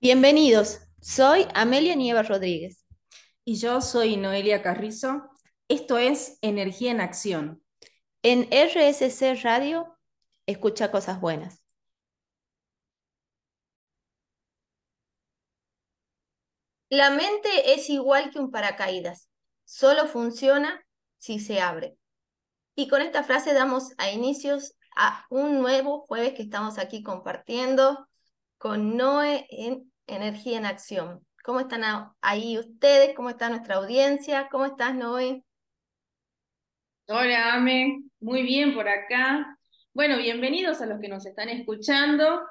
Bienvenidos, soy Amelia Nieva Rodríguez. Y yo soy Noelia Carrizo. Esto es Energía en Acción. En RSC Radio, escucha cosas buenas. La mente es igual que un paracaídas, solo funciona si se abre. Y con esta frase damos a inicios a un nuevo jueves que estamos aquí compartiendo con Noé en Energía en Acción. ¿Cómo están ahí ustedes? ¿Cómo está nuestra audiencia? ¿Cómo estás, Noé? Hola, Ame. Muy bien por acá. Bueno, bienvenidos a los que nos están escuchando.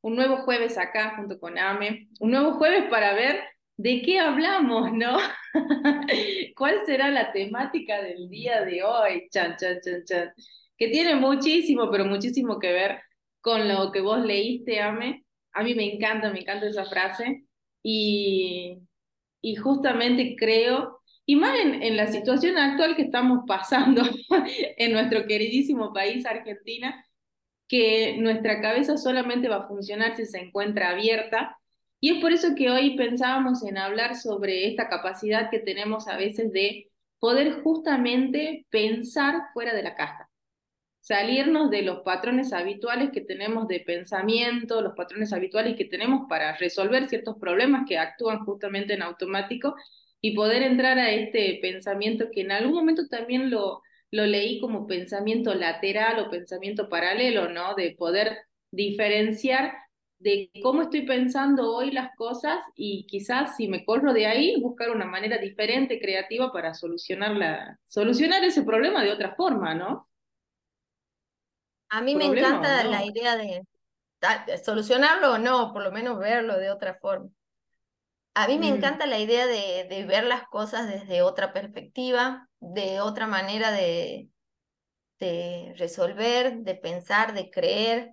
Un nuevo jueves acá junto con Ame. Un nuevo jueves para ver de qué hablamos, ¿no? ¿Cuál será la temática del día de hoy? Chan, chan, chan, chan. Que tiene muchísimo, pero muchísimo que ver con lo que vos leíste, Ame. A mí me encanta, me encanta esa frase. Y, y justamente creo, y más en, la situación actual que estamos pasando en nuestro queridísimo país, Argentina, que nuestra cabeza solamente va a funcionar si se encuentra abierta. Y es por eso que hoy pensábamos en hablar sobre esta capacidad que tenemos a veces de poder justamente pensar fuera de la caja salirnos de los patrones habituales que tenemos de pensamiento, los patrones habituales que tenemos para resolver ciertos problemas que actúan justamente en automático y poder entrar a este pensamiento que en algún momento también lo, lo leí como pensamiento lateral o pensamiento paralelo, ¿no? De poder diferenciar de cómo estoy pensando hoy las cosas y quizás si me corro de ahí, buscar una manera diferente, creativa para solucionar, la, solucionar ese problema de otra forma, ¿no? A mí me encanta la idea de, solucionarlo o no, por lo menos verlo de otra forma. A mí me mm. encanta la idea de, de, ver las cosas desde otra perspectiva, de otra manera de, de resolver, de pensar, de creer.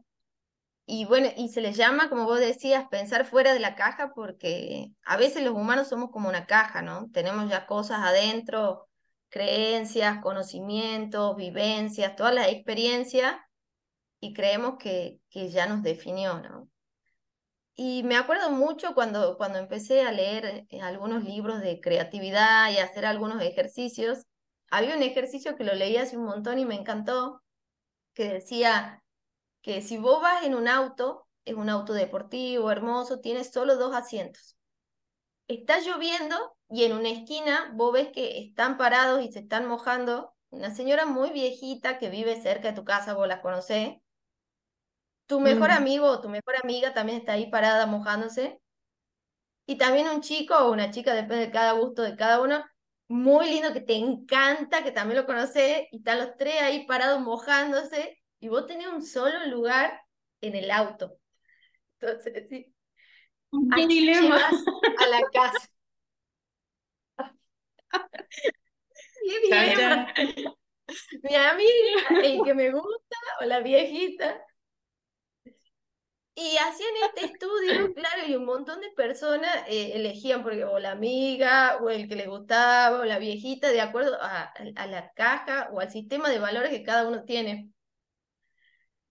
Y bueno, y se les llama, como vos decías, pensar fuera de la caja porque a veces los humanos somos como una caja, ¿no? Tenemos ya cosas adentro, creencias, conocimientos, vivencias, todas las experiencias y creemos que, que ya nos definió, ¿no? Y me acuerdo mucho cuando, cuando empecé a leer eh, algunos libros de creatividad y hacer algunos ejercicios. Había un ejercicio que lo leí hace un montón y me encantó, que decía que si vos vas en un auto, es un auto deportivo, hermoso, tienes solo dos asientos. Está lloviendo y en una esquina vos ves que están parados y se están mojando una señora muy viejita que vive cerca de tu casa, vos la conocés, tu mejor mm. amigo o tu mejor amiga también está ahí parada mojándose. Y también un chico o una chica, depende de cada gusto de cada uno, muy lindo que te encanta, que también lo conoces, y están los tres ahí parados mojándose, y vos tenés un solo lugar en el auto. Entonces, sí. ¿Qué dilema? A la casa. ¿Qué dilema? Mi amiga, el que me gusta, o la viejita, y hacían este estudio, claro, y un montón de personas eh, elegían porque o la amiga, o el que le gustaba, o la viejita, de acuerdo a, a, la caja o al sistema de valores que cada uno tiene.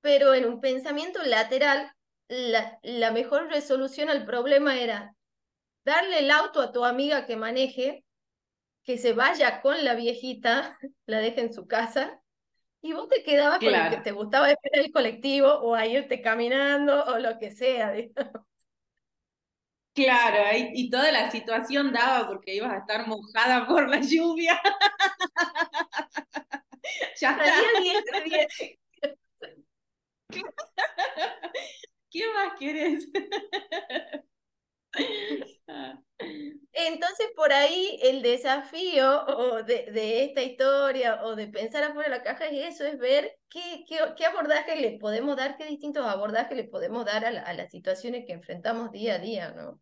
Pero en un pensamiento lateral, la, la mejor resolución al problema era darle el auto a tu amiga que maneje, que se vaya con la viejita, la deje en su casa, y vos te quedabas con el que te gustaba esperar el colectivo o a irte caminando o lo que sea, digamos. Claro, y, toda la situación daba porque ibas a estar mojada por la lluvia. ya está. ¿Qué más quieres? Entonces, por ahí el desafío de, de, esta historia o de pensar afuera de la caja es eso, es ver qué, qué, qué abordaje le podemos dar, qué distintos abordajes le podemos dar a, las situaciones que enfrentamos día a día, ¿no?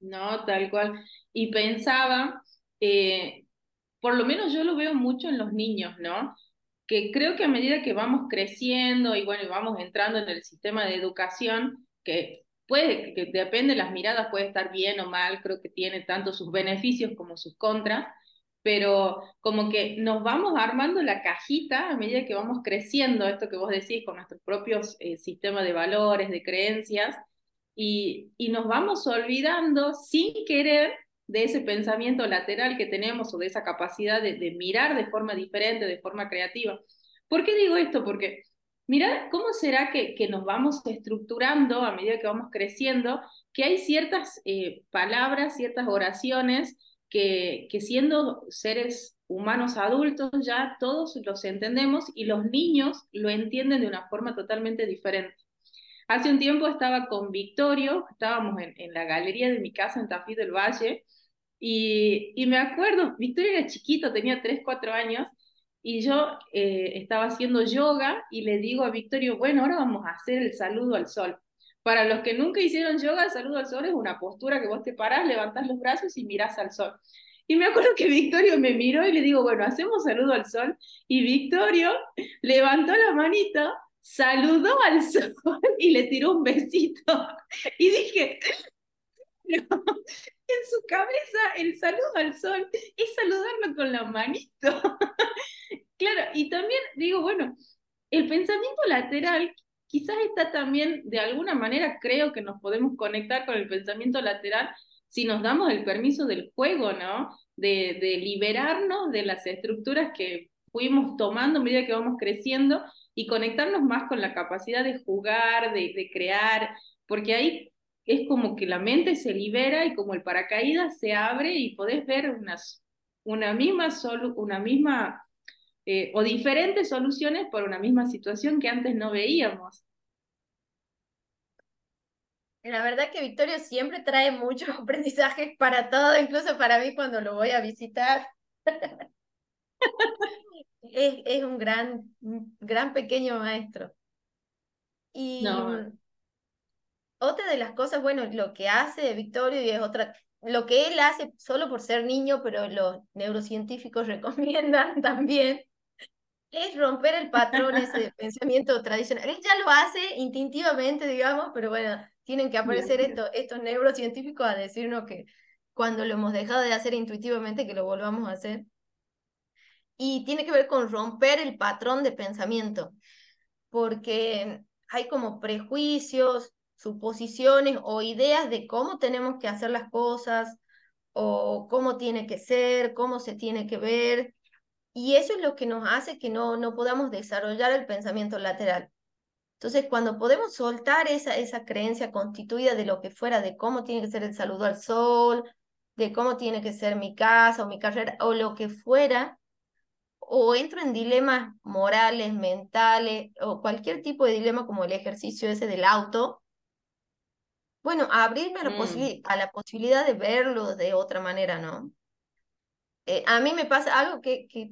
No, tal cual. Y pensaba, eh, por lo menos yo lo veo mucho en los niños, ¿no? Que creo que a medida que vamos creciendo y bueno, vamos entrando en el sistema de educación, que puede, que depende de las miradas, puede estar bien o mal, creo que tiene tanto sus beneficios como sus contras, pero como que nos vamos armando la cajita a medida que vamos creciendo, esto que vos decís, con nuestros propios eh, sistemas de valores, de creencias, y, y nos vamos olvidando sin querer de ese pensamiento lateral que tenemos o de esa capacidad de, de mirar de forma diferente, de forma creativa. ¿Por qué digo esto? Porque mira cómo será que, nos vamos estructurando a medida que vamos creciendo, que hay ciertas eh, palabras, ciertas oraciones que, siendo seres humanos adultos ya todos los entendemos y los niños lo entienden de una forma totalmente diferente. Hace un tiempo estaba con Victorio, estábamos en, en la galería de mi casa en Tafí del Valle, y, y, me acuerdo, Victorio era chiquito, tenía 3, 4 años, y yo eh, estaba haciendo yoga y le digo a Victorio, bueno, ahora vamos a hacer el saludo al sol. Para los que nunca hicieron yoga, el saludo al sol es una postura que vos te parás, levantás los brazos y mirás al sol. Y me acuerdo que Victorio me miró y le digo, bueno, hacemos saludo al sol. Y Victorio levantó la manita, saludó al sol y le tiró un besito. Y dije, en su cabeza el saludo al sol es saludarlo con la manito. claro, y también digo, bueno, el pensamiento lateral quizás está también, de alguna manera creo que nos podemos conectar con el pensamiento lateral si nos damos el permiso del juego, ¿no? De, de liberarnos de las estructuras que fuimos tomando a medida que vamos creciendo y conectarnos más con la capacidad de jugar, de, de crear, porque ahí es como que la mente se libera y como el paracaídas se abre y podés ver unas, una misma, solu una misma eh, o diferentes soluciones por una misma situación que antes no veíamos. La verdad que Victorio siempre trae muchos aprendizajes para todo, incluso para mí cuando lo voy a visitar. es, es, un gran, gran pequeño maestro. Y no otra de las cosas, bueno, lo que hace Victorio y es otra, lo que él hace solo por ser niño, pero los neurocientíficos recomiendan también, es romper el patrón ese de pensamiento tradicional. Él ya lo hace instintivamente, digamos, pero bueno, tienen que aparecer estos, estos neurocientíficos a decirnos que cuando lo hemos dejado de hacer intuitivamente, que lo volvamos a hacer. Y tiene que ver con romper el patrón de pensamiento, porque hay como prejuicios, suposiciones o ideas de cómo tenemos que hacer las cosas o cómo tiene que ser, cómo se tiene que ver. Y eso es lo que nos hace que no, no podamos desarrollar el pensamiento lateral. Entonces, cuando podemos soltar esa, esa creencia constituida de lo que fuera, de cómo tiene que ser el saludo al sol, de cómo tiene que ser mi casa o mi carrera, o lo que fuera, o entro en dilemas morales, mentales, o cualquier tipo de dilema como el ejercicio ese del auto, bueno, abrirme a la, mm. a la posibilidad de verlo de otra manera, ¿no? Eh, a mí me pasa algo que, que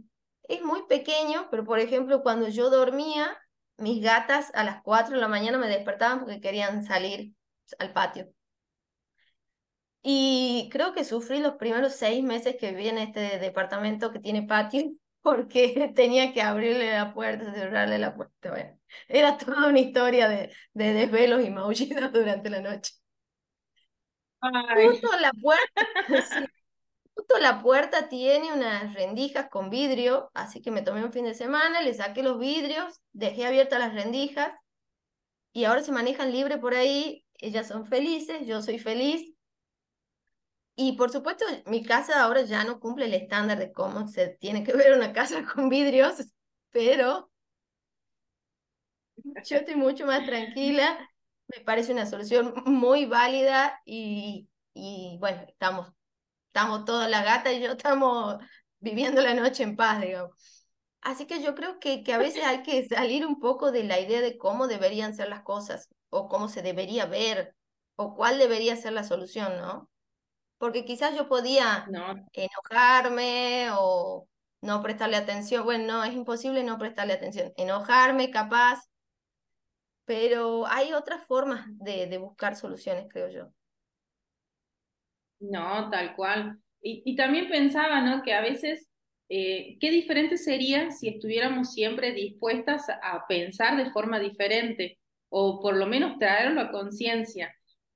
es muy pequeño, pero por ejemplo, cuando yo dormía, mis gatas a las 4 de la mañana me despertaban porque querían salir al patio. Y creo que sufrí los primeros seis meses que viví en este departamento que tiene patio, porque tenía que abrirle la puerta, cerrarle la puerta. Bueno, era toda una historia de, de desvelos y maullidos durante la noche. Justo la puerta, justo la puerta tiene unas rendijas con vidrio, así que me tomé un fin de semana, le saqué los vidrios, dejé abiertas las rendijas y ahora se manejan libre por ahí, ellas son felices, yo soy feliz. Y por supuesto, mi casa ahora ya no cumple el estándar de cómo se tiene que ver una casa con vidrios, pero yo estoy mucho más tranquila me parece una solución muy válida y, y bueno, estamos, estamos toda la gata y yo estamos viviendo la noche en paz, digamos. Así que yo creo que, que a veces hay que salir un poco de la idea de cómo deberían ser las cosas o cómo se debería ver o cuál debería ser la solución, ¿no? Porque quizás yo podía enojarme o no prestarle atención. Bueno, no, es imposible no prestarle atención. Enojarme, capaz, pero hay otras formas de, de buscar soluciones, creo yo. No, tal cual. Y, y también pensaba, ¿no? Que a veces, eh, qué diferente sería si estuviéramos siempre dispuestas a pensar de forma diferente, o por lo menos traerlo a conciencia,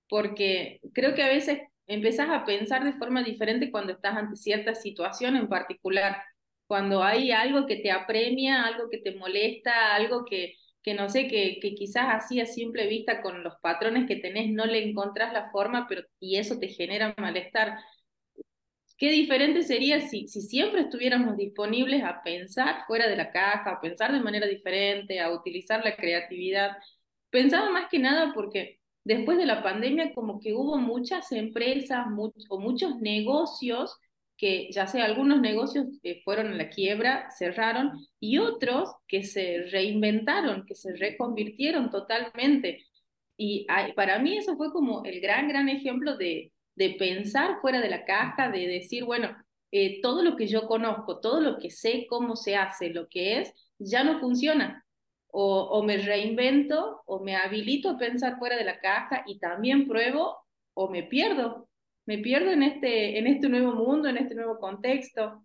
porque creo que a veces empezás a pensar de forma diferente cuando estás ante cierta situación en particular, cuando hay algo que te apremia, algo que te molesta, algo que, que no sé, que, que quizás así a simple vista con los patrones que tenés no le encontrás la forma, pero y eso te genera malestar. Qué diferente sería si, si siempre estuviéramos disponibles a pensar fuera de la caja, a pensar de manera diferente, a utilizar la creatividad. Pensaba más que nada porque después de la pandemia como que hubo muchas empresas o muchos negocios que ya sea algunos negocios que fueron a la quiebra, cerraron, y otros que se reinventaron, que se reconvirtieron totalmente. Y para mí eso fue como el gran, gran ejemplo de, de pensar fuera de la caja, de decir, bueno, eh, todo lo que yo conozco, todo lo que sé cómo se hace, lo que es, ya no funciona. O, o me reinvento o me habilito a pensar fuera de la caja y también pruebo o me pierdo me pierdo en este, en este nuevo mundo, en este nuevo contexto.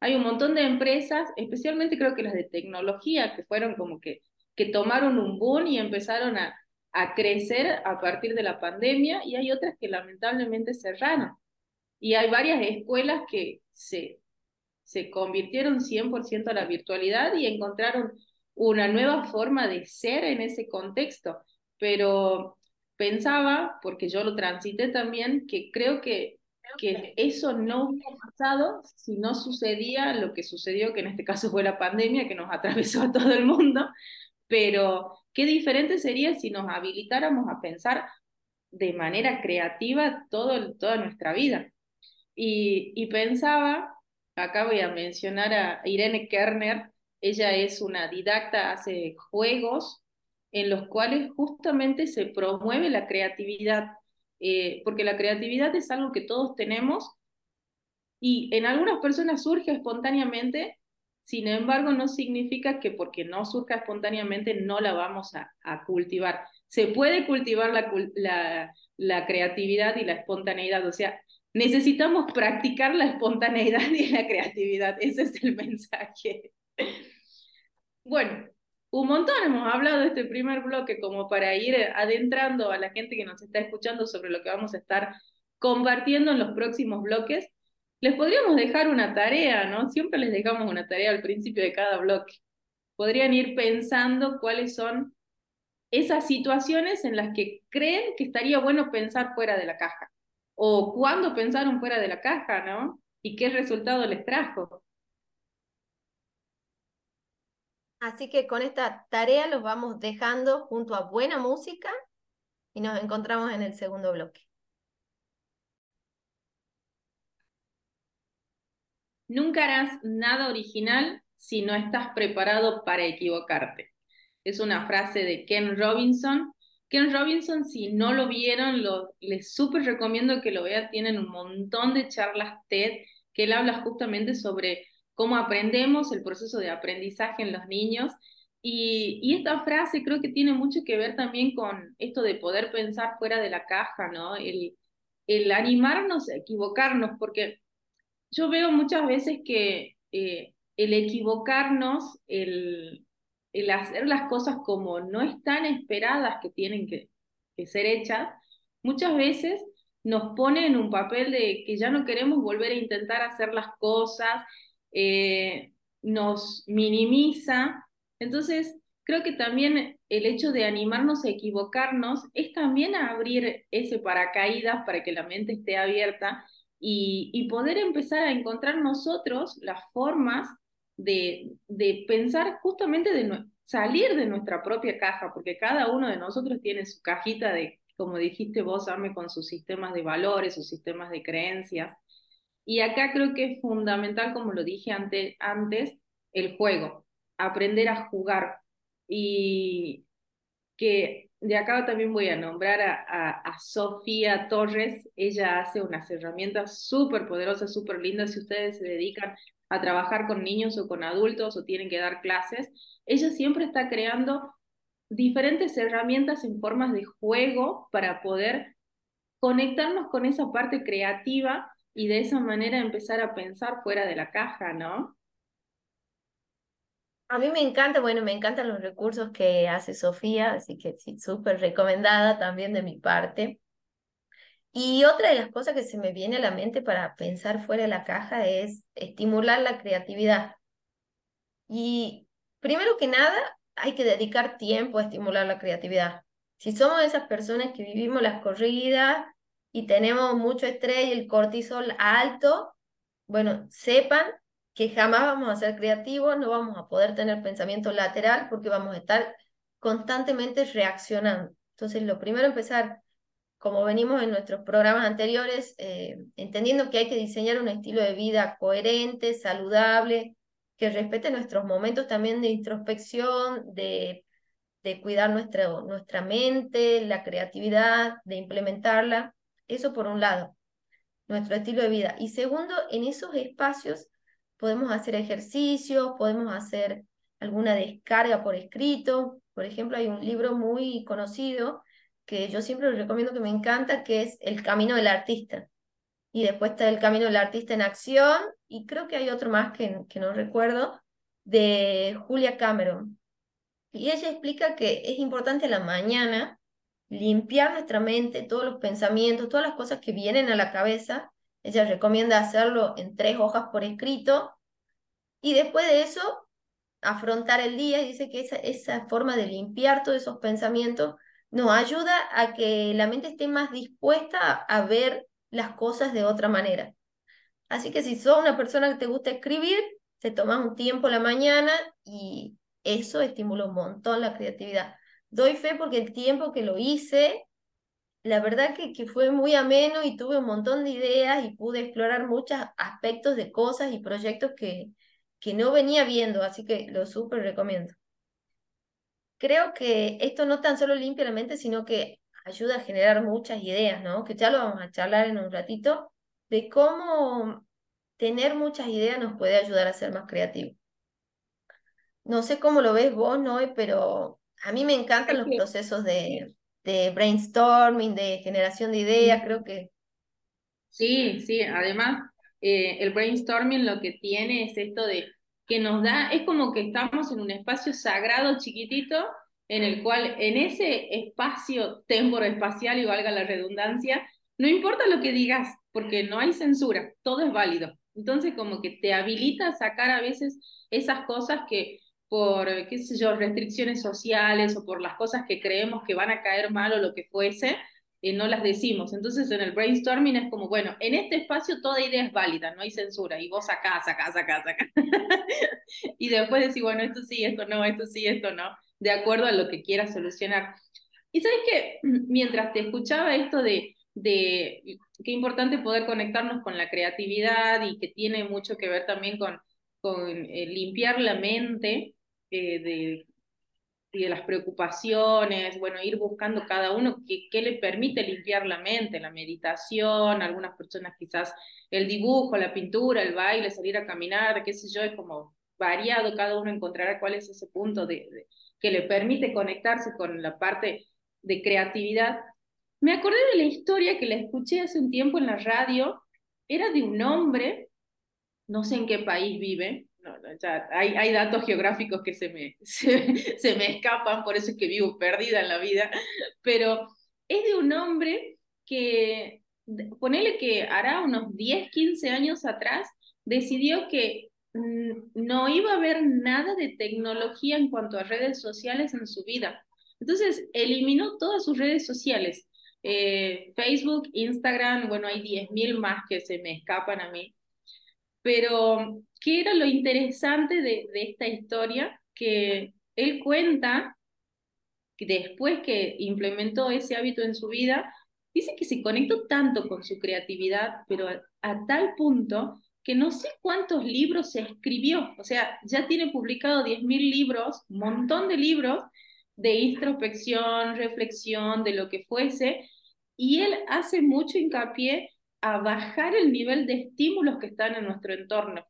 Hay un montón de empresas, especialmente creo que las de tecnología, que fueron como que, que tomaron un boom y empezaron a, a crecer a partir de la pandemia, y hay otras que lamentablemente cerraron. Y hay varias escuelas que se, se convirtieron 100% a la virtualidad y encontraron una nueva forma de ser en ese contexto. Pero pensaba, porque yo lo transité también, que creo que, que eso no hubiera pasado si no sucedía lo que sucedió, que en este caso fue la pandemia que nos atravesó a todo el mundo, pero qué diferente sería si nos habilitáramos a pensar de manera creativa todo, toda nuestra vida. Y, y pensaba, acá voy a mencionar a Irene Kerner, ella es una didacta, hace juegos en los cuales justamente se promueve la creatividad, eh, porque la creatividad es algo que todos tenemos y en algunas personas surge espontáneamente, sin embargo no significa que porque no surja espontáneamente no la vamos a, cultivar. Se puede cultivar la, la, la creatividad y la espontaneidad, o sea, necesitamos practicar la espontaneidad y la creatividad, ese es el mensaje. Bueno, un montón hemos hablado de este primer bloque como para ir adentrando a la gente que nos está escuchando sobre lo que vamos a estar compartiendo en los próximos bloques. Les podríamos dejar una tarea, ¿no? Siempre les dejamos una tarea al principio de cada bloque. Podrían ir pensando cuáles son esas situaciones en las que creen que estaría bueno pensar fuera de la caja. O cuándo pensaron fuera de la caja, ¿no? Y qué resultado les trajo. Así que con esta tarea los vamos dejando junto a buena música y nos encontramos en el segundo bloque. Nunca harás nada original si no estás preparado para equivocarte. Es una frase de Ken Robinson. Ken Robinson, si no lo vieron, les súper recomiendo que lo vean. Tienen un montón de charlas TED que él habla justamente sobre cómo aprendemos, el proceso de aprendizaje en los niños. Y, esta frase creo que tiene mucho que ver también con esto de poder pensar fuera de la caja, ¿no? El, el animarnos a equivocarnos, porque yo veo muchas veces que eh, el equivocarnos, el, el, hacer las cosas como no están esperadas que tienen que, que ser hechas, muchas veces nos pone en un papel de que ya no queremos volver a intentar hacer las cosas eh, nos minimiza. Entonces, creo que también el hecho de animarnos a equivocarnos es también abrir ese paracaídas para que la mente esté abierta y, poder empezar a encontrar nosotros las formas de, pensar justamente de salir de nuestra propia caja, porque cada uno de nosotros tiene su cajita de, como dijiste vos, Arme, con sus sistemas de valores, sus sistemas de creencias. Y acá creo que es fundamental, como lo dije antes, antes el juego, aprender a jugar. Y que de acá también voy a nombrar a, a, Sofía Torres. Ella hace unas herramientas súper poderosas, súper lindas. Si ustedes se dedican a trabajar con niños o con adultos o tienen que dar clases, ella siempre está creando diferentes herramientas en formas de juego para poder conectarnos con esa parte creativa y de esa manera empezar a pensar fuera de la caja, ¿no? A mí me encanta, bueno, me encantan los recursos que hace Sofía, así que sí, súper recomendada también de mi parte. Y otra de las cosas que se me viene a la mente para pensar fuera de la caja es estimular la creatividad. Y primero que nada, hay que dedicar tiempo a estimular la creatividad. Si somos esas personas que vivimos las corridas y tenemos mucho estrés y el cortisol alto, bueno, sepan que jamás vamos a ser creativos, no vamos a poder tener pensamiento lateral porque vamos a estar constantemente reaccionando. Entonces, lo primero empezar, como venimos en nuestros programas anteriores, eh, entendiendo que hay que diseñar un estilo de vida coherente, saludable, que respete nuestros momentos también de introspección, de, de cuidar nuestra, nuestra mente, la creatividad, de implementarla. Eso por un lado, nuestro estilo de vida. Y segundo, en esos espacios podemos hacer ejercicios, podemos hacer alguna descarga por escrito. Por ejemplo, hay un libro muy conocido que yo siempre recomiendo que me encanta, que es El Camino del Artista. Y después está El Camino del Artista en Acción, y creo que hay otro más que, que no recuerdo, de Julia Cameron. Y ella explica que es importante la mañana limpiar nuestra mente, todos los pensamientos, todas las cosas que vienen a la cabeza, ella recomienda hacerlo en tres hojas por escrito y después de eso afrontar el día y dice que esa, esa forma de limpiar todos esos pensamientos nos ayuda a que la mente esté más dispuesta a, ver las cosas de otra manera. Así que si sos una persona que te gusta escribir, te tomas un tiempo la mañana y eso estimula un montón la creatividad. Doy fe porque el tiempo que lo hice la verdad que, que, fue muy ameno y tuve un montón de ideas y pude explorar muchos aspectos de cosas y proyectos que, que no venía viendo, así que lo súper recomiendo. Creo que esto no tan solo limpia la mente, sino que ayuda a generar muchas ideas, ¿no? Que ya lo vamos a charlar en un ratito, de cómo tener muchas ideas nos puede ayudar a ser más creativos. No sé cómo lo ves vos, Noé, pero a mí me encantan los procesos de, de brainstorming, de generación de ideas, creo que... Sí, sí, además eh, el brainstorming lo que tiene es esto de que nos da, es como que estamos en un espacio sagrado chiquitito en el cual en ese espacio temporo-espacial, y valga la redundancia, no importa lo que digas, porque no hay censura, todo es válido. Entonces como que te habilita a sacar a veces esas cosas que por, qué sé yo, restricciones sociales o por las cosas que creemos que van a caer mal o lo que fuese, eh, no las decimos. Entonces en el brainstorming es como, bueno, en este espacio toda idea es válida, no hay censura, y vos sacás, sacás, sacás, sacás. y después decís, bueno, esto sí, esto no, esto sí, esto no, de acuerdo a lo que quieras solucionar. Y sabes que mientras te escuchaba esto de, de qué importante poder conectarnos con la creatividad y que tiene mucho que ver también con, con eh, limpiar la mente, eh, de, de, las preocupaciones, bueno, ir buscando cada uno qué, le permite limpiar la mente, la meditación, algunas personas quizás el dibujo, la pintura, el baile, salir a caminar, qué sé yo, es como variado, cada uno encontrará cuál es ese punto de, que le permite conectarse con la parte de creatividad. Me acordé de la historia que la escuché hace un tiempo en la radio, era de un hombre, no sé en qué país vive, no, hay, hay, datos geográficos que se me, se, me escapan, por eso es que vivo perdida en la vida, pero es de un hombre que, ponele que hará unos 10, 15 años atrás, decidió que no iba a haber nada de tecnología en cuanto a redes sociales en su vida. Entonces, eliminó todas sus redes sociales. Eh, Facebook, Instagram, bueno, hay 10.000 más que se me escapan a mí. Pero, ¿qué era lo interesante de, esta historia? Que él cuenta que después que implementó ese hábito en su vida, dice que se conectó tanto con su creatividad, pero a, tal punto que no sé cuántos libros se escribió, o sea, ya tiene publicado 10.000 libros, un montón de libros de introspección, reflexión, de lo que fuese, y él hace mucho hincapié a bajar el nivel de estímulos que están en nuestro entorno,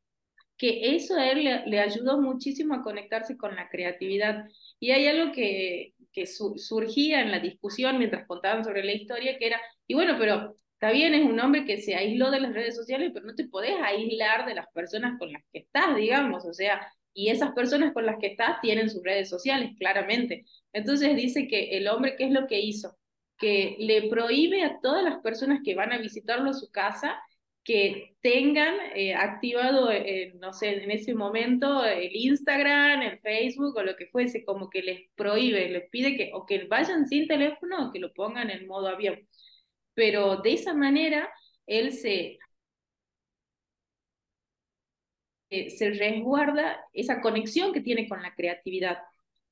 que eso a él le, ayudó muchísimo a conectarse con la creatividad. Y hay algo que, que surgía en la discusión mientras contaban sobre la historia, que era, y bueno, pero está bien, es un hombre que se aisló de las redes sociales, pero no te podés aislar de las personas con las que estás, digamos, o sea, y esas personas con las que estás tienen sus redes sociales, claramente. Entonces dice que el hombre, ¿qué es lo que hizo? Que le prohíbe a todas las personas que van a visitarlo a su casa que tengan eh, activado, eh, no sé, en ese momento el Instagram, el Facebook o lo que fuese, como que les prohíbe, les pide que o que vayan sin teléfono o que lo pongan en modo avión. Pero de esa manera, él se, eh, se resguarda esa conexión que tiene con la creatividad.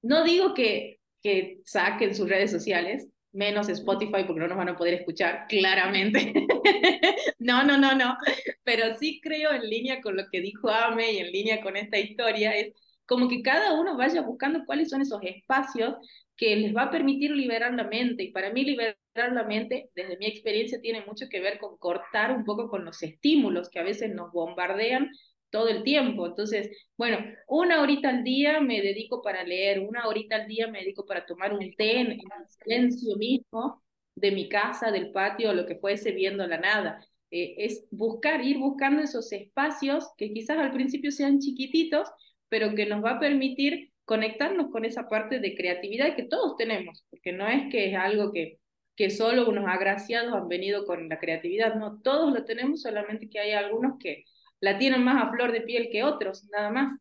No digo que, que saquen sus redes sociales, menos Spotify porque no nos van a poder escuchar claramente. no, no, no, no. Pero sí creo en línea con lo que dijo Ame y en línea con esta historia, es como que cada uno vaya buscando cuáles son esos espacios que les va a permitir liberar la mente. Y para mí liberar la mente, desde mi experiencia, tiene mucho que ver con cortar un poco con los estímulos que a veces nos bombardean todo el tiempo. Entonces, bueno, una horita al día me dedico para leer, una horita al día me dedico para tomar un té en el silencio mismo de mi casa, del patio, lo que fuese, viendo la nada. Eh, es buscar, ir buscando esos espacios que quizás al principio sean chiquititos, pero que nos va a permitir conectarnos con esa parte de creatividad que todos tenemos, porque no es que es algo que, que solo unos agraciados han venido con la creatividad, no, todos lo tenemos, solamente que hay algunos que, la tienen más a flor de piel que otros, nada más.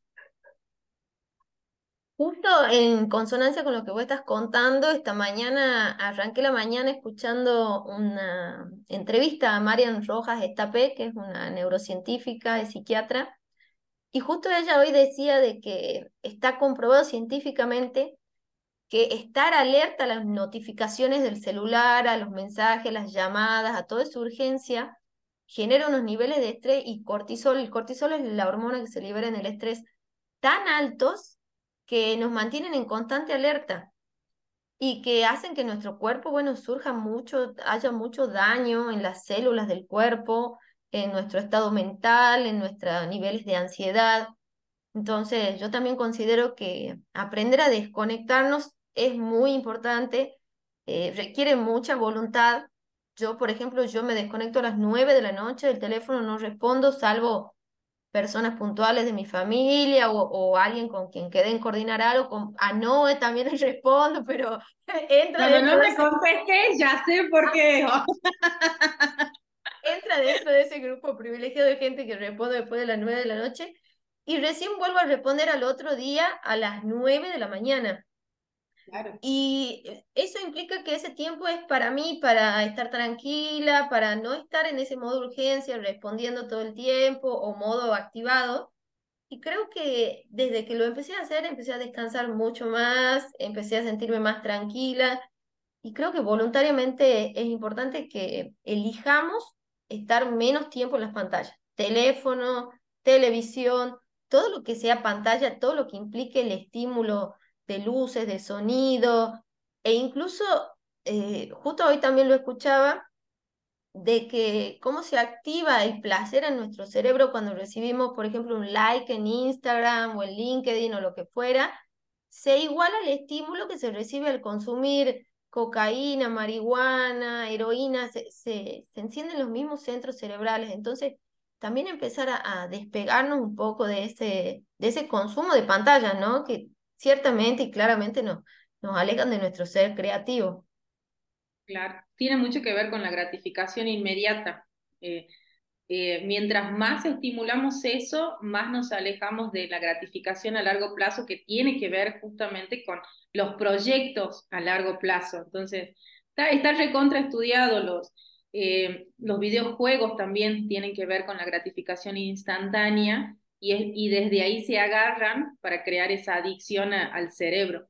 Justo en consonancia con lo que vos estás contando, esta mañana arranqué la mañana escuchando una entrevista a Marian Rojas Estapé, que es una neurocientífica y psiquiatra, y justo ella hoy decía de que está comprobado científicamente que estar alerta a las notificaciones del celular, a los mensajes, las llamadas, a toda esa urgencia, genera unos niveles de estrés y cortisol. El cortisol es la hormona que se libera en el estrés tan altos que nos mantienen en constante alerta y que hacen que nuestro cuerpo, bueno, surja mucho, haya mucho daño en las células del cuerpo, en nuestro estado mental, en nuestros niveles de ansiedad. Entonces, yo también considero que aprender a desconectarnos es muy importante, eh, requiere mucha voluntad, yo, por ejemplo, yo me desconecto a las 9 de la noche del teléfono, no respondo, salvo personas puntuales de mi familia o, alguien con quien quede en coordinar algo. Con, a Noé también le respondo, pero entra Cuando no me contesté, ya sé por qué. entra dentro de ese grupo privilegiado de gente que responde después de las 9 de la noche y recién vuelvo a responder al otro día a las 9 de la mañana. Y eso implica que ese tiempo es para mí, para estar tranquila, para no estar en ese modo urgencia, respondiendo todo el tiempo o modo activado. Y creo que desde que lo empecé a hacer, empecé a descansar mucho más, empecé a sentirme más tranquila. Y creo que voluntariamente es importante que elijamos estar menos tiempo en las pantallas. Teléfono, televisión, todo lo que sea pantalla, todo lo que implique el estímulo de luces, de sonido, e incluso, eh, justo hoy también lo escuchaba, de que cómo se activa el placer en nuestro cerebro cuando recibimos, por ejemplo, un like en Instagram o en LinkedIn o lo que fuera, se iguala al estímulo que se recibe al consumir cocaína, marihuana, heroína, se, se, encienden los mismos centros cerebrales. Entonces, también empezar a, despegarnos un poco de ese, de ese consumo de pantallas, ¿no? Que ciertamente y claramente nos, nos alejan de nuestro ser creativo. Claro, tiene mucho que ver con la gratificación inmediata. Eh, eh, mientras más estimulamos eso, más nos alejamos de la gratificación a largo plazo que tiene que ver justamente con los proyectos a largo plazo. Entonces, está, está recontra estudiado los, eh, los videojuegos también tienen que ver con la gratificación instantánea y, desde ahí se agarran para crear esa adicción al cerebro.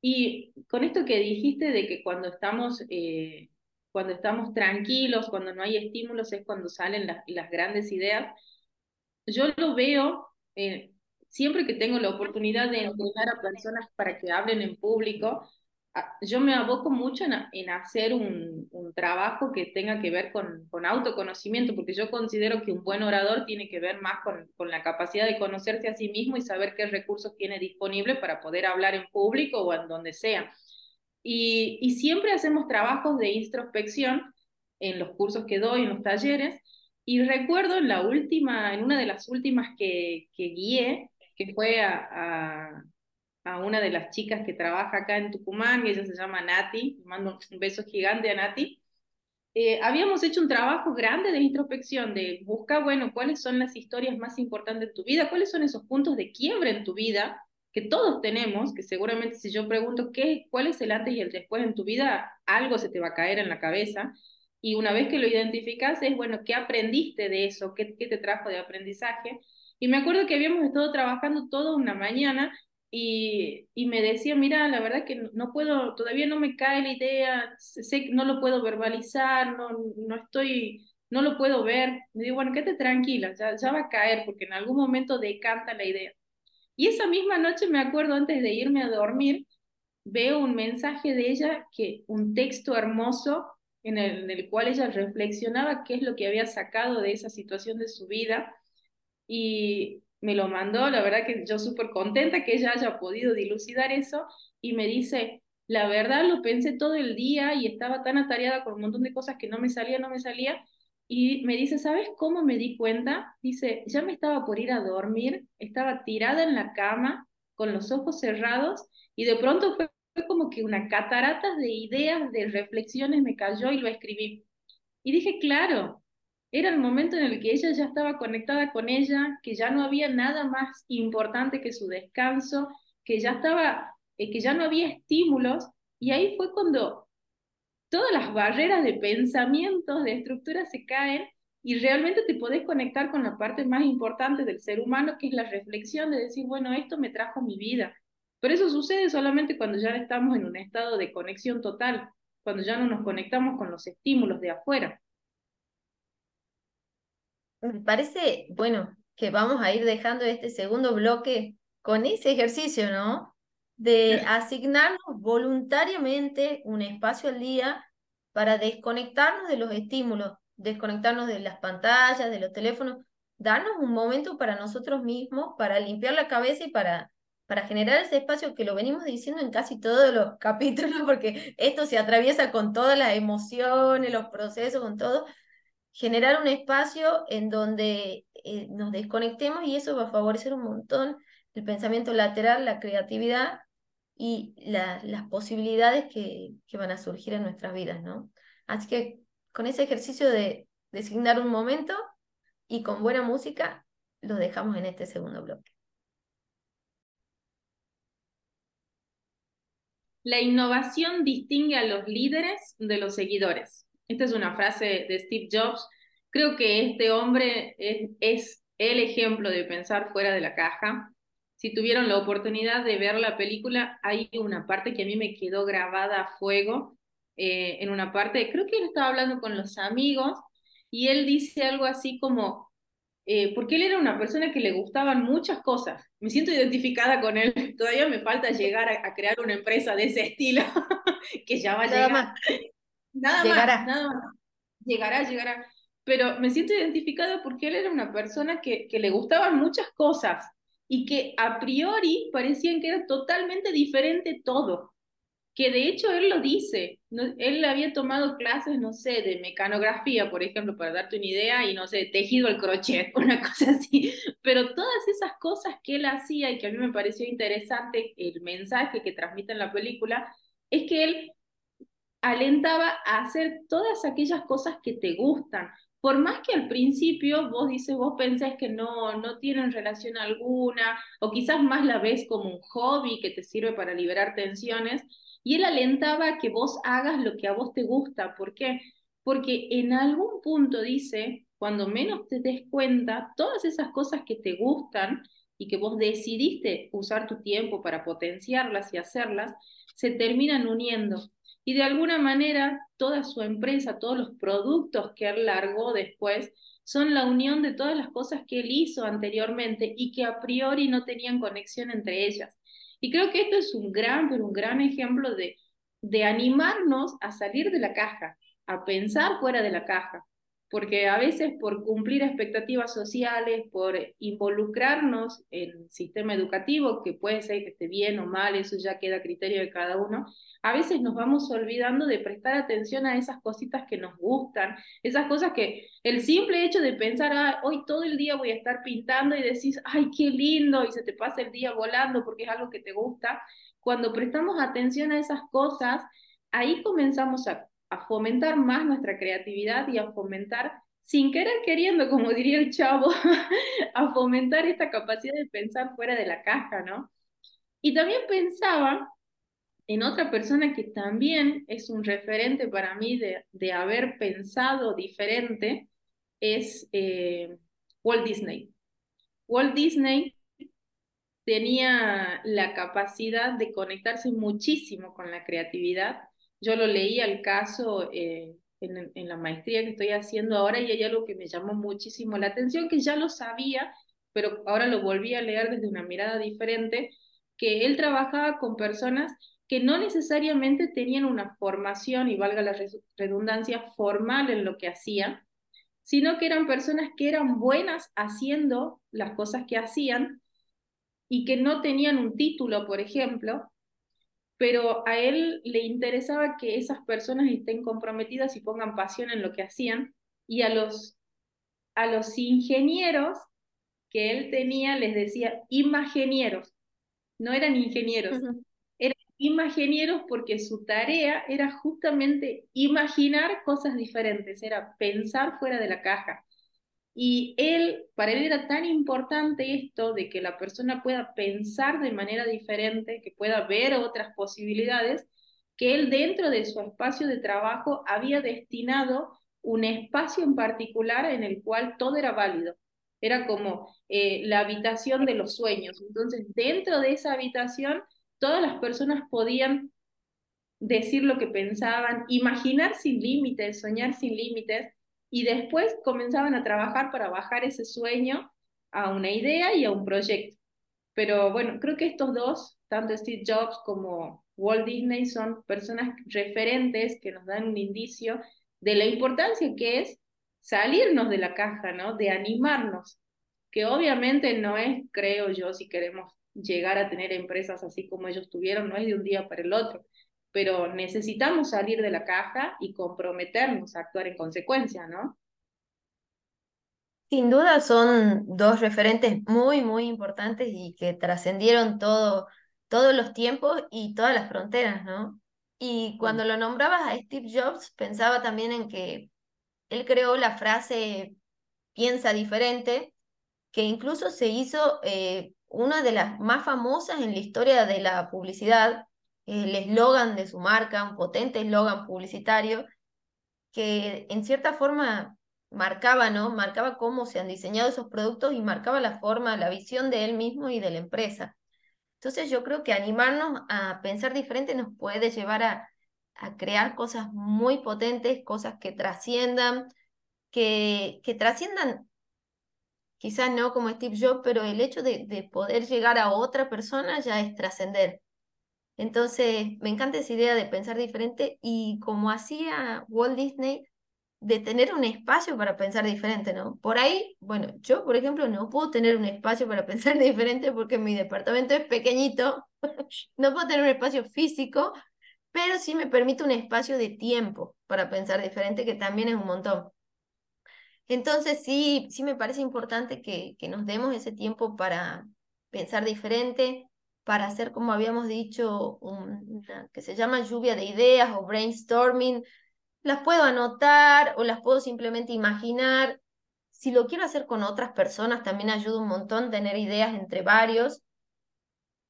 Y con esto que dijiste de que cuando estamos, eh, cuando estamos tranquilos, cuando no hay estímulos, es cuando salen las, grandes ideas, yo lo veo eh, siempre que tengo la oportunidad de entrenar a personas para que hablen en público, yo me aboco mucho en, hacer un, trabajo que tenga que ver con, autoconocimiento, porque yo considero que un buen orador tiene que ver más con, la capacidad de conocerse a sí mismo y saber qué recursos tiene disponible para poder hablar en público o en donde sea. Y, siempre hacemos trabajos de introspección en los cursos que doy, en los talleres, y recuerdo en la última, en una de las últimas que, que guié, que fue a a una de las chicas que trabaja acá en Tucumán, y ella se llama Nati, mando un beso gigante a Nati. eh, habíamos hecho un trabajo grande de introspección, de buscar, bueno, cuáles son las historias más importantes de tu vida, cuáles son esos puntos de quiebre en tu vida que todos tenemos, que seguramente si yo pregunto qué, cuál es el antes y el después en tu vida, algo se te va a caer en la cabeza. Y una vez que lo identificas, es, bueno, ¿qué aprendiste de eso? ¿Qué, qué te trajo de aprendizaje? Y me acuerdo que habíamos estado trabajando toda una mañana y, y, me decía, mira, la verdad que no puedo, todavía no me cae la idea, sé que no lo puedo verbalizar, no, no estoy, no lo puedo ver. Me digo, bueno, quédate tranquila, ya, ya va a caer porque en algún momento decanta la idea. Y esa misma noche me acuerdo antes de irme a dormir, veo un mensaje de ella, que un texto hermoso en el, en el cual ella reflexionaba qué es lo que había sacado de esa situación de su vida y me lo mandó, la verdad que yo súper contenta que ella haya podido dilucidar eso y me dice, la verdad lo pensé todo el día y estaba tan atareada con un montón de cosas que no me salía, no me salía, y me dice, ¿sabes cómo me di cuenta? Dice, ya me estaba por ir a dormir, estaba tirada en la cama con los ojos cerrados y de pronto fue como que una catarata de ideas, de reflexiones me cayó y lo escribí. Y dije, claro, era el momento en el que ella ya estaba conectada con ella, que ya no había nada más importante que su descanso, que ya estaba, eh, que ya no había estímulos, y ahí fue cuando todas las barreras de pensamientos, de estructuras se caen y realmente te podés conectar con la parte más importante del ser humano, que es la reflexión de decir, bueno, esto me trajo mi vida. Pero eso sucede solamente cuando ya estamos en un estado de conexión total, cuando ya no nos conectamos con los estímulos de afuera. Me parece, bueno, que vamos a ir dejando este segundo bloque con ese ejercicio, ¿no? De asignarnos voluntariamente un espacio al día para desconectarnos de los estímulos, desconectarnos de las pantallas, de los teléfonos, darnos un momento para nosotros mismos, para limpiar la cabeza y para, para generar ese espacio que lo venimos diciendo en casi todos los capítulos, porque esto se atraviesa con todas las emociones, los procesos, con todo, generar un espacio en donde eh, nos desconectemos y eso va a favorecer un montón el pensamiento lateral, la creatividad y las posibilidades que, que, van a surgir en nuestras vidas, ¿no? Así que con ese ejercicio de designar un momento y con buena música, los dejamos en este segundo bloque. La innovación distingue a los líderes de los seguidores. Esta es una frase de Steve Jobs. Creo que este hombre es, el ejemplo de pensar fuera de la caja. Si tuvieron la oportunidad de ver la película, hay una parte que a mí me quedó grabada a fuego. Eh, en una parte, creo que él estaba hablando con los amigos y él dice algo así como, eh, porque él era una persona que le gustaban muchas cosas. Me siento identificada con él. Todavía me falta llegar a, crear una empresa de ese estilo, que ya va a llegar. Nada llegará. más, nada más. Llegará, llegará. Pero me siento identificada porque él era una persona que, que le gustaban muchas cosas y que a priori parecían que era totalmente diferente todo. Que de hecho él lo dice, él había tomado clases, no sé, de mecanografía, por ejemplo, para darte una idea, y no sé, tejido el crochet, una cosa así. Pero todas esas cosas que él hacía y que a mí me pareció interesante el mensaje que transmite en la película, es que él alentaba a hacer todas aquellas cosas que te gustan. Por más que al principio vos dices, vos pensás que no, no tienen relación alguna, o quizás más la ves como un hobby que te sirve para liberar tensiones, y él alentaba a que vos hagas lo que a vos te gusta. ¿Por qué? Porque en algún punto dice, cuando menos te des cuenta, todas esas cosas que te gustan y que vos decidiste usar tu tiempo para potenciarlas y hacerlas, se terminan uniendo y de alguna manera toda su empresa, todos los productos que él largó después, son la unión de todas las cosas que él hizo anteriormente y que a priori no tenían conexión entre ellas. Y creo que esto es un gran, pero un gran ejemplo de, de animarnos a salir de la caja, a pensar fuera de la caja, porque a veces por cumplir expectativas sociales, por involucrarnos en el sistema educativo, que puede ser que esté bien o mal, eso ya queda a criterio de cada uno, a veces nos vamos olvidando de prestar atención a esas cositas que nos gustan, esas cosas que el simple hecho de pensar, ah, hoy todo el día voy a estar pintando y decís, ay, qué lindo, y se te pasa el día volando porque es algo que te gusta, cuando prestamos atención a esas cosas, ahí comenzamos a a fomentar más nuestra creatividad y a fomentar, sin querer queriendo, como diría el chavo, a fomentar esta capacidad de pensar fuera de la caja, ¿no? Y también pensaba en otra persona que también es un referente para mí de, de haber pensado diferente, es eh, Walt Disney. Walt Disney tenía la capacidad de conectarse muchísimo con la creatividad. Yo lo leí al caso eh, en, la maestría que estoy haciendo ahora y hay algo que me llamó muchísimo la atención, que ya lo sabía, pero ahora lo volví a leer desde una mirada diferente, que él trabajaba con personas que no necesariamente tenían una formación, y valga la redundancia, formal en lo que hacían, sino que eran personas que eran buenas haciendo las cosas que hacían y que no tenían un título, por ejemplo, pero a él le interesaba que esas personas estén comprometidas y pongan pasión en lo que hacían, y a los, a los ingenieros que él tenía les decía imagenieros, no eran ingenieros, eran imagenieros porque su tarea era justamente imaginar cosas diferentes, era pensar fuera de la caja. Y él, para él era tan importante esto de que la persona pueda pensar de manera diferente, que pueda ver otras posibilidades, que él dentro de su espacio de trabajo había destinado un espacio en particular en el cual todo era válido. Era como eh, la habitación de los sueños. Entonces, dentro de esa habitación, todas las personas podían decir lo que pensaban, imaginar sin límites, soñar sin límites, y después comenzaban a trabajar para bajar ese sueño a una idea y a un proyecto. Pero bueno, creo que estos dos, tanto Steve Jobs como Walt Disney, son personas referentes que nos dan un indicio de la importancia que es salirnos de la caja, ¿no? De animarnos, que obviamente no es, creo yo, si queremos llegar a tener empresas así como ellos tuvieron, no es de un día para el otro, pero necesitamos salir de la caja y comprometernos a actuar en consecuencia, ¿no? Sin duda son dos referentes muy, muy importantes y que trascendieron todo, todos los tiempos y todas las fronteras, ¿no? Y cuando lo nombrabas a Steve Jobs, pensaba también en que él creó la frase piensa diferente, que incluso se hizo eh, una de las más famosas en la historia de la publicidad, el eslogan de su marca, un potente eslogan publicitario, que en cierta forma marcaba, ¿no? Marcaba cómo se han diseñado esos productos y marcaba la forma, la visión de él mismo y de la empresa. Entonces yo creo que animarnos a pensar diferente nos puede llevar a, a crear cosas muy potentes, cosas que trasciendan, que, que trasciendan quizás no como Steve Jobs, pero el hecho de, de poder llegar a otra persona ya es trascender. Entonces, me encanta esa idea de pensar diferente y como hacía Walt Disney, de tener un espacio para pensar diferente, ¿no? Por ahí, bueno, yo, por ejemplo, no puedo tener un espacio para pensar diferente porque mi departamento es pequeñito, no puedo tener un espacio físico, pero sí me permite un espacio de tiempo para pensar diferente, que también es un montón. Entonces, sí, sí me parece importante que, que nos demos ese tiempo para pensar diferente, para hacer, como habíamos dicho, una, que se llama lluvia de ideas o brainstorming. Las puedo anotar o las puedo simplemente imaginar. Si lo quiero hacer con otras personas, también ayuda un montón tener ideas entre varios.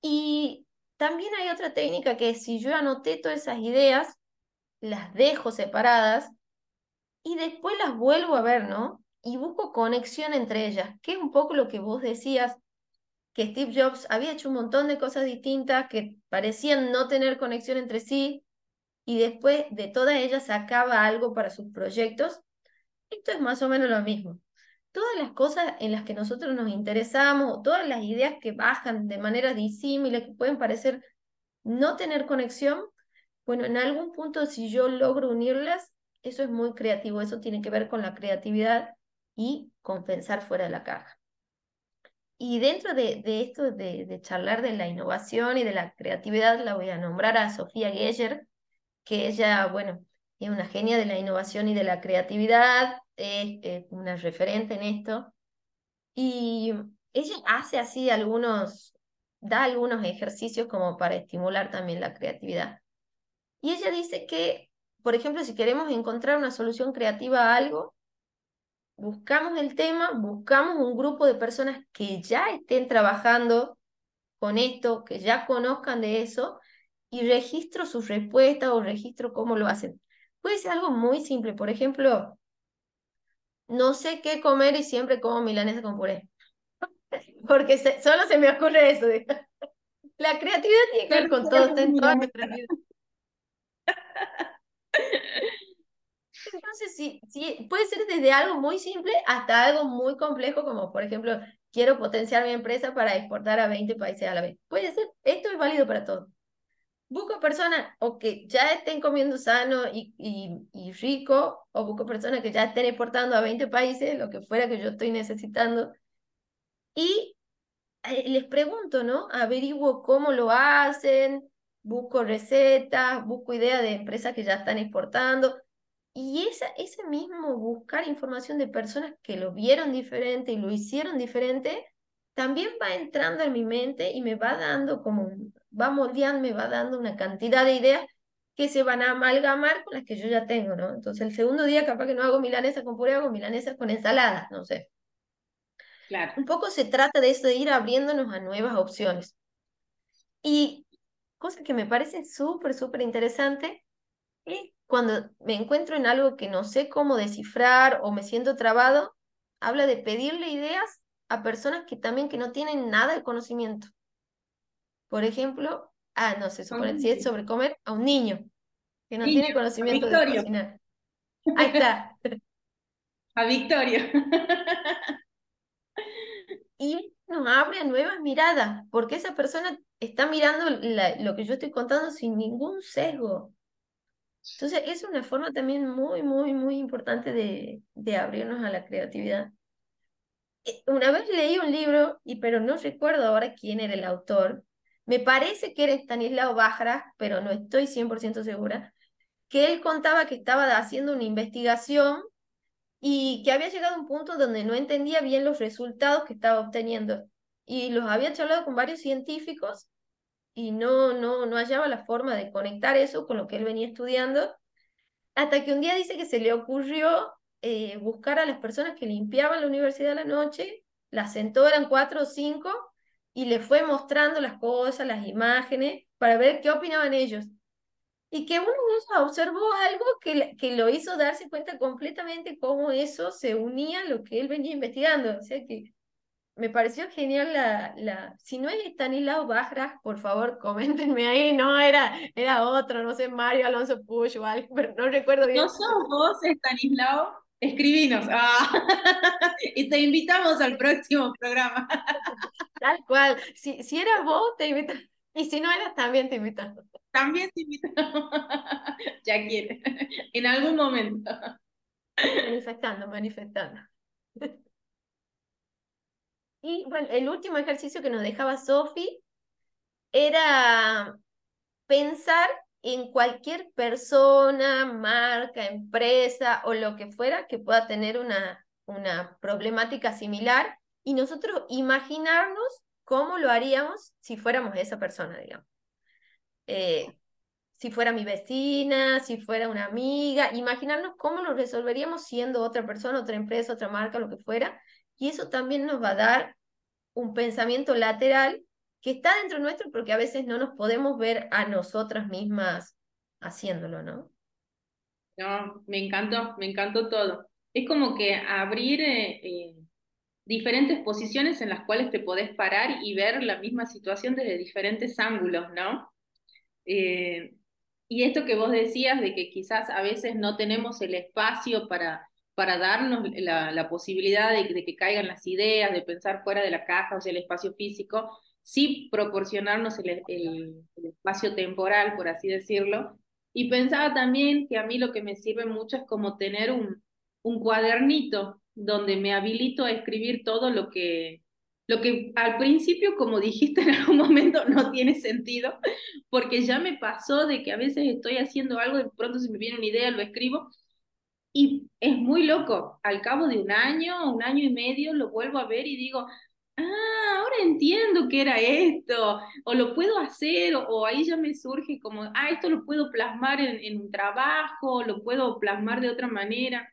Y también hay otra técnica que si yo anoté todas esas ideas, las dejo separadas y después las vuelvo a ver, ¿no? Y busco conexión entre ellas, que es un poco lo que vos decías, que Steve Jobs había hecho un montón de cosas distintas que parecían no tener conexión entre sí y después de todas ellas sacaba algo para sus proyectos. Esto es más o menos lo mismo. Todas las cosas en las que nosotros nos interesamos, todas las ideas que bajan de manera disímiles, que pueden parecer no tener conexión, bueno, en algún punto si yo logro unirlas, eso es muy creativo, eso tiene que ver con la creatividad y con pensar fuera de la caja. Y dentro de, de esto de, de, charlar de la innovación y de la creatividad, la voy a nombrar a Sofía Geyer, que ella, bueno, es una genia de la innovación y de la creatividad, es, una referente en esto. Y ella hace así algunos, da algunos ejercicios como para estimular también la creatividad. Y ella dice que por ejemplo, si queremos encontrar una solución creativa a algo, buscamos el tema, buscamos un grupo de personas que ya estén trabajando con esto, que ya conozcan de eso, y registro sus respuestas o registro cómo lo hacen. Puede ser algo muy simple, por ejemplo, no sé qué comer y siempre como milanesa con puré. Porque solo se me ocurre eso. La creatividad tiene que ver con todo, está en toda nuestra vida. Entonces, sí, sí, puede ser desde algo muy simple hasta algo muy complejo, como por ejemplo, quiero potenciar mi empresa para exportar a 20 países a la vez. Puede ser, esto es válido para todo. Busco personas o que ya estén comiendo sano y, y, y rico, o busco personas que ya estén exportando a 20 países, lo que fuera que yo estoy necesitando. Y eh, les pregunto, ¿no? Averiguo cómo lo hacen, busco recetas, busco ideas de empresas que ya están exportando. Y esa, ese mismo buscar información de personas que lo vieron diferente y lo hicieron diferente, también va entrando en mi mente y me va dando como, va moldeando, me va dando una cantidad de ideas que se van a amalgamar con las que yo ya tengo, ¿no? Entonces el segundo día capaz que no hago milanesa con puré, hago milanesa con ensalada, no sé. Claro. Un poco se trata de eso, de ir abriéndonos a nuevas opciones. Y cosa que me parece súper, súper interesante, es cuando me encuentro en algo que no sé cómo descifrar o me siento trabado, habla de pedirle ideas a personas que también que no tienen nada de conocimiento. Por ejemplo, ah, no sé, supone, si es sobre comer, a un niño que no tiene conocimiento de cocinar. Ahí está. A Victoria. y nos abre nuevas miradas, porque esa persona está mirando lo que yo estoy contando sin ningún sesgo. Entonces, es una forma también muy, muy, muy importante de, de abrirnos a la creatividad. Eh, una vez leí un libro, y, pero no recuerdo ahora quién era el autor. Me parece que era Stanislao Bajra, pero no estoy 100% segura, que él contaba que estaba haciendo una investigación y que había llegado a un punto donde no entendía bien los resultados que estaba obteniendo. Y los había charlado con varios científicos y no, no, no hallaba la forma de conectar eso con lo que él venía estudiando, hasta que un día dice que se le ocurrió eh, buscar a las personas que limpiaban la universidad a la noche, las sentó, eran cuatro o cinco, y le fue mostrando las cosas, las imágenes, para ver qué opinaban ellos. Y que uno de ellos observó algo que, que lo hizo darse cuenta completamente cómo eso se unía a lo que él venía investigando. O sea que me pareció genial la, la, si no es Stanislao Bajras, por favor, coméntenme ahí, no, era, era otro, no sé, Mario Alonso Push o algo, pero no recuerdo bien. ¿No sos vos, Stanislao? Escribinos. Ah. y te invitamos al próximo programa. Tal cual. Si, si eras vos, te invitamos. Y si no eras, también te invitamos. También te invitamos. ya quiere. En algún momento. Manifestando, manifestando. Y bueno, el último ejercicio que nos dejaba Sofi era pensar en cualquier persona, marca, empresa o lo que fuera que pueda tener una, una problemática similar y nosotros imaginarnos cómo lo haríamos si fuéramos esa persona, digamos. Eh, si fuera mi vecina, si fuera una amiga, imaginarnos cómo lo resolveríamos siendo otra persona, otra empresa, otra marca, lo que fuera, y eso también nos va a dar un pensamiento lateral que está dentro nuestro porque a veces no nos podemos ver a nosotras mismas haciéndolo, ¿no? No, me encantó, me encantó todo. Es como que abrir eh, eh, diferentes posiciones en las cuales te podés parar y ver la misma situación desde diferentes ángulos, ¿no? Eh, y esto que vos decías de que quizás a veces no tenemos el espacio para para darnos la, posibilidad de, que caigan las ideas, de pensar fuera de la caja, o sea, el espacio físico, sí proporcionarnos el, espacio temporal, por así decirlo. Y pensaba también que a mí lo que me sirve mucho es como tener un, un cuadernito donde me habilito a escribir todo lo que, lo que al principio, como dijiste en algún momento, no tiene sentido, porque ya me pasó de que a veces estoy haciendo algo, de pronto se me viene una idea, lo escribo, y es muy loco, al cabo de un año, un año y medio, lo vuelvo a ver y digo, ah, ahora entiendo que era esto, o lo puedo hacer, o, ahí ya me surge como, ah, esto lo puedo plasmar en, en un trabajo, lo puedo plasmar de otra manera.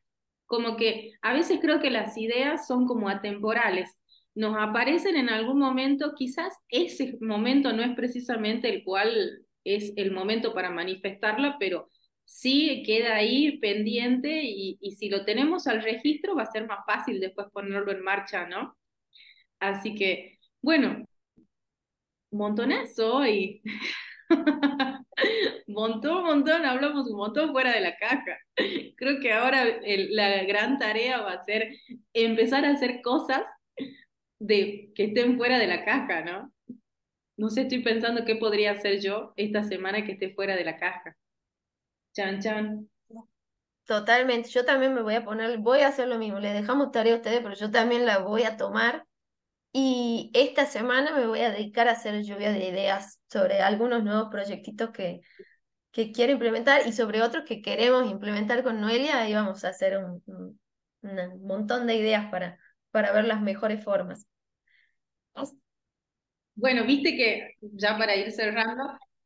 Como que a veces creo que las ideas son como atemporales, nos aparecen en algún momento, quizás ese momento no es precisamente el cual es el momento para manifestarla, pero sí queda ahí pendiente y, y, si lo tenemos al registro va a ser más fácil después ponerlo en marcha, ¿no? Así que, bueno, montonazo hoy. montón, montón, hablamos un montón fuera de la caja. Creo que ahora la gran tarea va a ser empezar a hacer cosas de que estén fuera de la caja, ¿no? No sé, estoy pensando qué podría hacer yo esta semana que esté fuera de la caja. Chan, chan. Totalmente, yo también me voy a poner, voy a hacer lo mismo, les dejamos tarea a ustedes, pero yo también la voy a tomar y esta semana me voy a dedicar a hacer lluvia de ideas sobre algunos nuevos proyectitos que, que quiero implementar y sobre otros que queremos implementar con Noelia y vamos a hacer un, un montón de ideas para, para ver las mejores formas. Bueno, viste que ya para ir cerrando,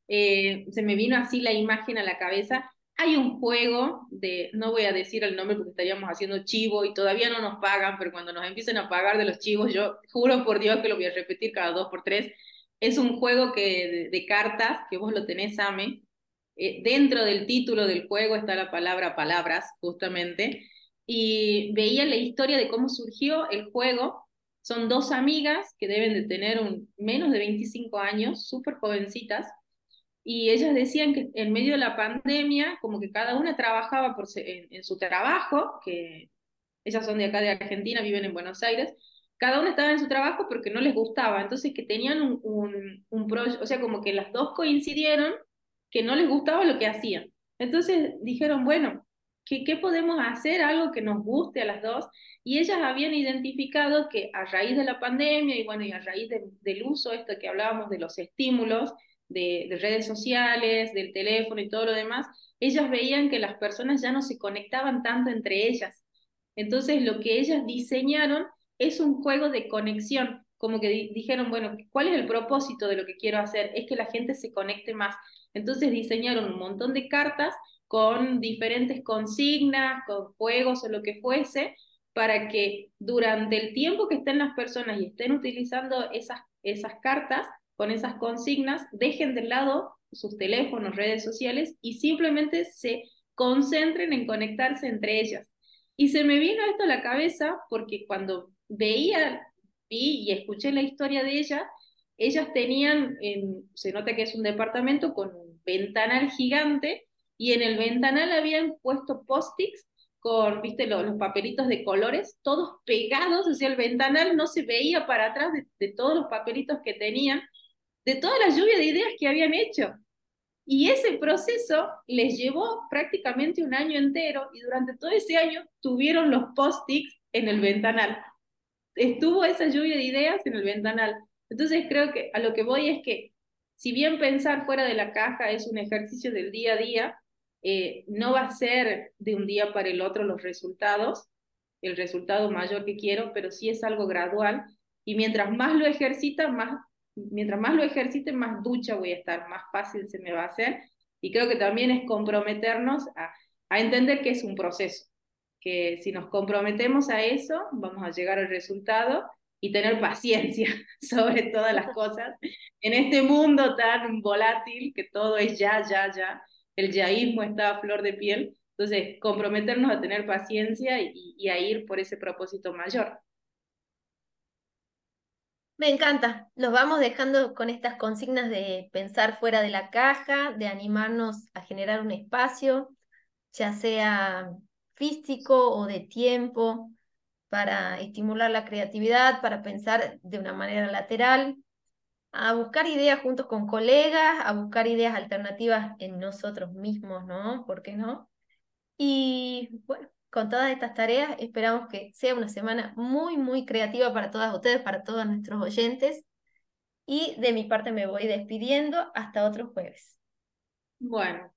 eh, se me vino así la imagen a la cabeza. Hay un juego de, no voy a decir el nombre porque estaríamos haciendo chivo y todavía no nos pagan, pero cuando nos empiecen a pagar de los chivos, yo juro por Dios que lo voy a repetir cada dos por tres. Es un juego que, de, cartas, que vos lo tenés, Ame. Eh, dentro del título del juego está la palabra palabras, justamente. Y veía la historia de cómo surgió el juego son dos amigas que deben de tener un, menos de 25 años, súper jovencitas, y ellas decían que en medio de la pandemia, como que cada una trabajaba en, su trabajo, que ellas son de acá de Argentina, viven en Buenos Aires, cada una estaba en su trabajo porque no les gustaba, entonces que tenían un, un, un proyecto, o sea, como que las dos coincidieron que no les gustaba lo que hacían. Entonces dijeron, bueno, ¿qué, qué podemos hacer? Algo que nos guste a las dos. Y ellas habían identificado que a raíz de la pandemia y bueno, y a raíz del uso, esto que hablábamos de los estímulos, de, de, redes sociales, del teléfono y todo lo demás, ellas veían que las personas ya no se conectaban tanto entre ellas. Entonces lo que ellas diseñaron es un juego de conexión, como que dijeron, bueno, ¿cuál es el propósito de lo que quiero hacer? Es que la gente se conecte más. Entonces diseñaron un montón de cartas con diferentes consignas, con juegos o lo que fuese, para que durante el tiempo que estén las personas y estén utilizando esas, esas cartas con esas consignas, dejen de lado sus teléfonos, redes sociales y simplemente se concentren en conectarse entre ellas. Y se me vino esto a la cabeza porque cuando veía, vi y escuché la historia de ellas, ellas tenían, en, se nota que es un departamento con un ventanal gigante y en el ventanal habían puesto post-its con, viste, los, papelitos de colores, todos pegados hacia el ventanal, no se veía para atrás de, todos los papelitos que tenían, de toda la lluvia de ideas que habían hecho. Y ese proceso les llevó prácticamente un año entero y durante todo ese año tuvieron los post-its en el ventanal. Estuvo esa lluvia de ideas en el ventanal. Entonces creo que a lo que voy es que si bien pensar fuera de la caja es un ejercicio del día a día, eh, no va a ser de un día para el otro los resultados, el resultado mayor que quiero, pero sí es algo gradual. Y mientras más lo ejercita, más, mientras más lo ejercite, más ducha voy a estar, más fácil se me va a hacer. Y creo que también es comprometernos a, entender que es un proceso, que si nos comprometemos a eso, vamos a llegar al resultado y tener paciencia sobre todas las cosas en este mundo tan volátil que todo es ya, ya, ya el yaísmo está a flor de piel. Entonces, comprometernos a tener paciencia y, a ir por ese propósito mayor. Me encanta. Los vamos dejando con estas consignas de pensar fuera de la caja, de animarnos a generar un espacio, ya sea físico o de tiempo, para estimular la creatividad, para pensar de una manera lateral, a buscar ideas juntos con colegas, a buscar ideas alternativas en nosotros mismos, ¿no? ¿Por qué no? Y bueno, con todas estas tareas esperamos que sea una semana muy, muy creativa para todas ustedes, para todos nuestros oyentes. Y de mi parte me voy despidiendo hasta otro jueves. Bueno,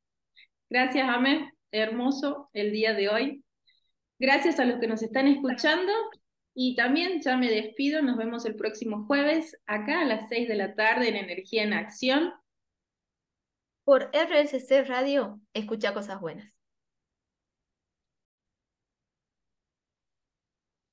gracias, Ame. Hermoso el día de hoy. Gracias a los que nos están escuchando Y también ya me despido, nos vemos el próximo jueves acá a las 6 de la tarde en Energía en Acción. Por RSC Radio, escucha cosas buenas.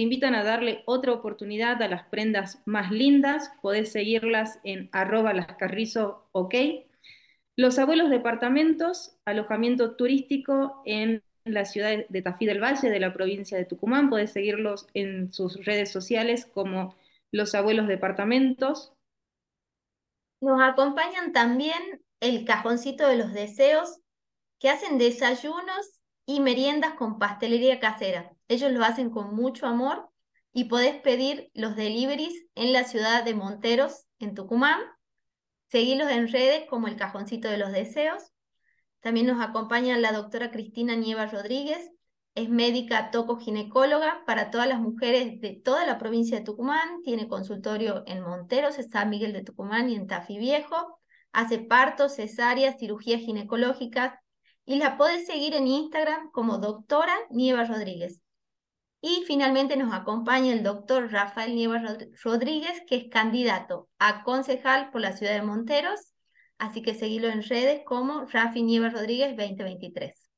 te invitan a darle otra oportunidad a las prendas más lindas. Podés seguirlas en arroba lascarrizo, ok. Los abuelos departamentos, alojamiento turístico en la ciudad de Tafí del Valle, de la provincia de Tucumán. Podés seguirlos en sus redes sociales como Los Abuelos Departamentos. Nos acompañan también el cajoncito de los deseos, que hacen desayunos y meriendas con pastelería casera. Ellos lo hacen con mucho amor y podés pedir los deliveries en la ciudad de Monteros, en Tucumán. Seguilos en redes como el cajoncito de los deseos. También nos acompaña la doctora Cristina Nieva Rodríguez, es médica tocoginecóloga para todas las mujeres de toda la provincia de Tucumán, tiene consultorio en Monteros, en San Miguel de Tucumán y en Tafí Viejo, hace partos, cesáreas, cirugías ginecológicas y la podés seguir en Instagram como doctora Nieva Rodríguez. Y finalmente nos acompaña el doctor Rafael Nieva Rodríguez, que es candidato a concejal por la ciudad de Monteros Así que seguilo en redes como Rafi Nieves Rodríguez 2023.